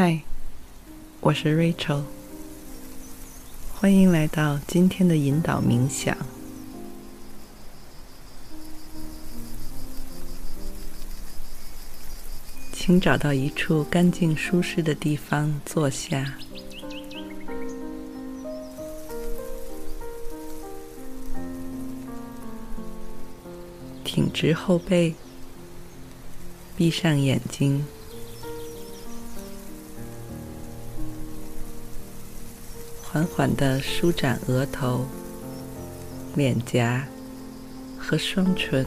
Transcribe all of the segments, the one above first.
嗨，我是 Rachel，欢迎来到今天的引导冥想。请找到一处干净舒适的地方坐下，挺直后背，闭上眼睛。缓缓地舒展额头、脸颊和双唇。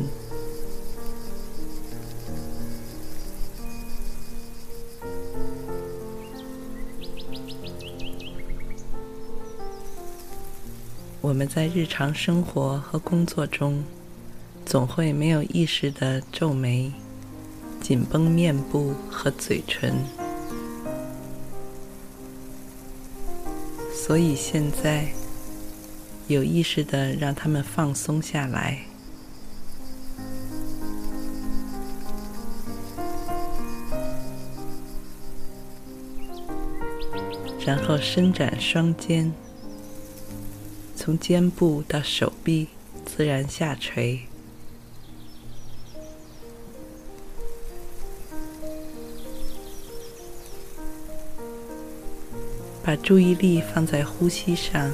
我们在日常生活和工作中，总会没有意识的皱眉、紧绷面部和嘴唇。所以现在，有意识的让他们放松下来，然后伸展双肩，从肩部到手臂自然下垂。把注意力放在呼吸上，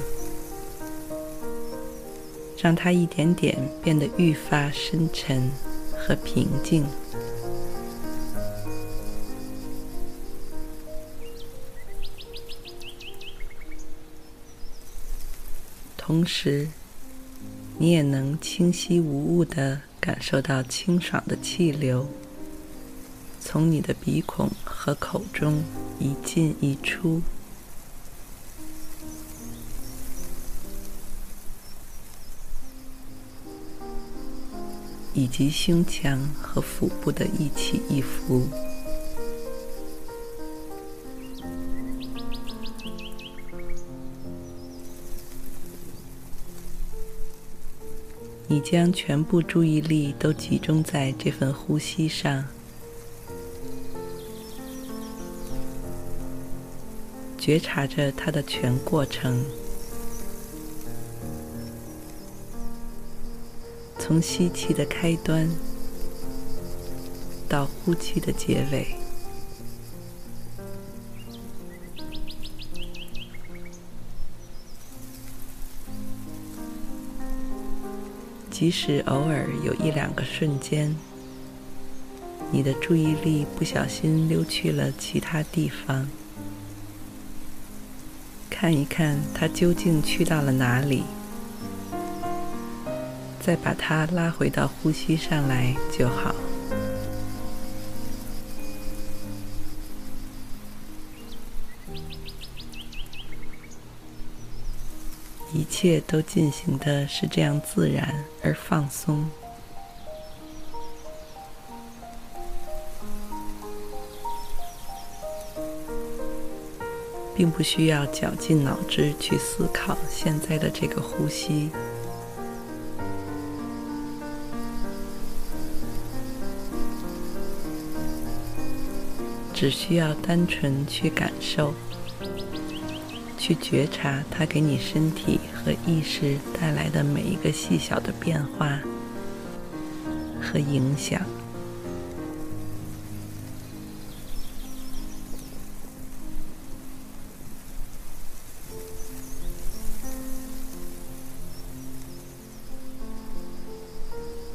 让它一点点变得愈发深沉和平静。同时，你也能清晰无误地感受到清爽的气流从你的鼻孔和口中一进一出。以及胸腔和腹部的一起一伏，你将全部注意力都集中在这份呼吸上，觉察着它的全过程。从吸气的开端到呼气的结尾，即使偶尔有一两个瞬间，你的注意力不小心溜去了其他地方，看一看它究竟去到了哪里。再把它拉回到呼吸上来就好。一切都进行的是这样自然而放松，并不需要绞尽脑汁去思考现在的这个呼吸。只需要单纯去感受，去觉察它给你身体和意识带来的每一个细小的变化和影响。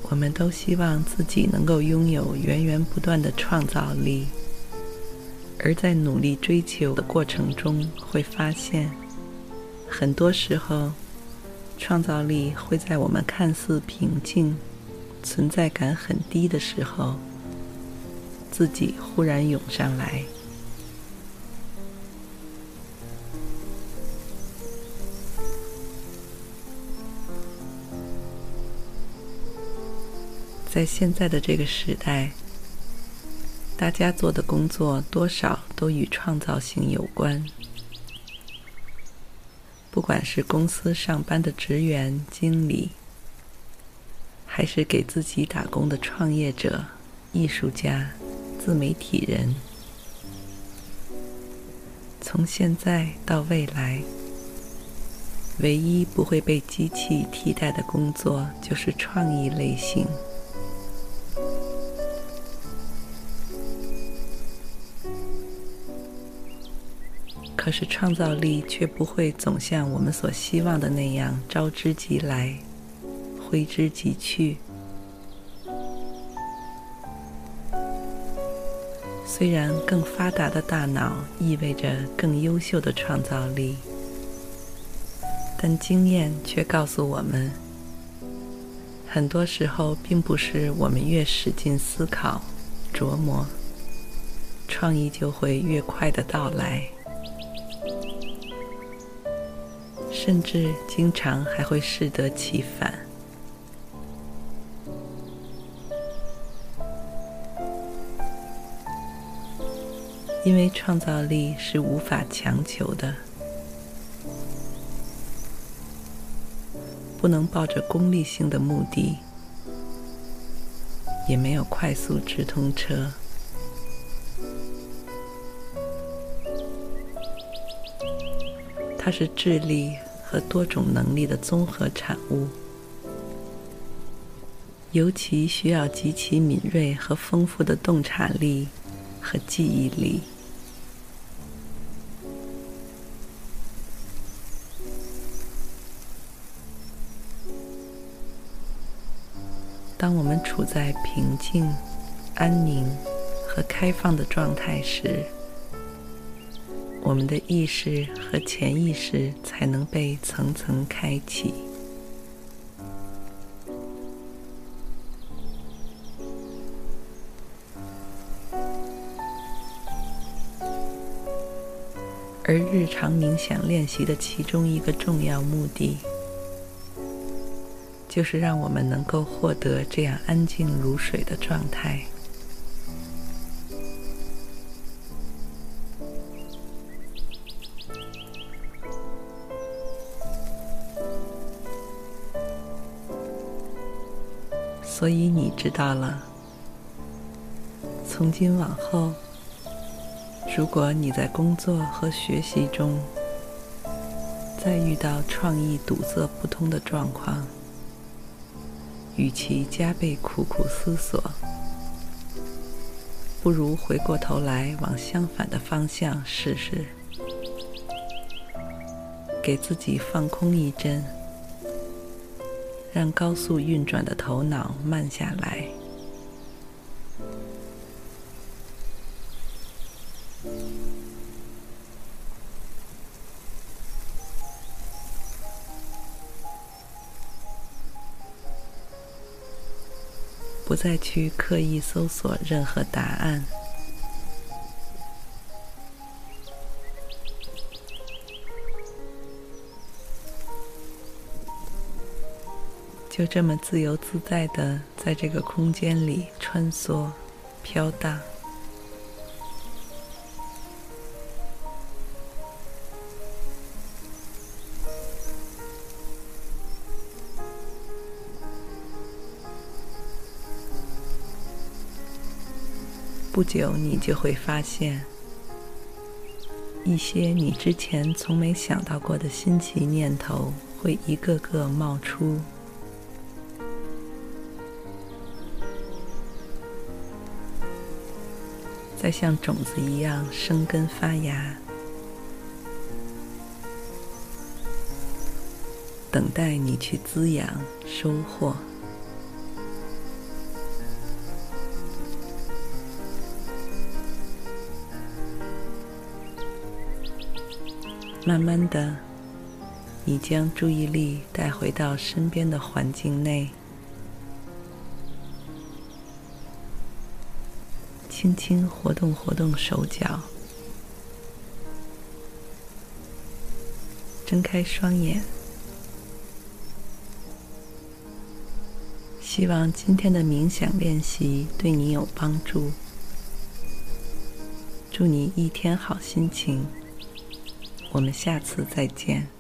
我们都希望自己能够拥有源源不断的创造力。而在努力追求的过程中，会发现，很多时候，创造力会在我们看似平静、存在感很低的时候，自己忽然涌上来。在现在的这个时代，大家做的工作多少都与创造性有关。不管是公司上班的职员、经理，还是给自己打工的创业者、艺术家、自媒体人，从现在到未来，唯一不会被机器替代的工作就是创意类型。可是创造力却不会总像我们所希望的那样招之即来，挥之即去。虽然更发达的大脑意味着更优秀的创造力，但经验却告诉我们，很多时候并不是我们越使劲思考、琢磨，创意就会越快的到来。甚至经常还会适得其反，因为创造力是无法强求的，不能抱着功利性的目的，也没有快速直通车，它是智力。和多种能力的综合产物，尤其需要极其敏锐和丰富的洞察力和记忆力。当我们处在平静、安宁和开放的状态时，我们的意识和潜意识才能被层层开启，而日常冥想练习的其中一个重要目的，就是让我们能够获得这样安静如水的状态。所以你知道了，从今往后，如果你在工作和学习中再遇到创意堵塞不通的状况，与其加倍苦苦思索，不如回过头来往相反的方向试试，给自己放空一阵。让高速运转的头脑慢下来，不再去刻意搜索任何答案。就这么自由自在的在这个空间里穿梭、飘荡，不久你就会发现，一些你之前从没想到过的新奇念头会一个个冒出。再像种子一样生根发芽，等待你去滋养、收获。慢慢的，你将注意力带回到身边的环境内。轻轻活动活动手脚，睁开双眼。希望今天的冥想练习对你有帮助。祝你一天好心情。我们下次再见。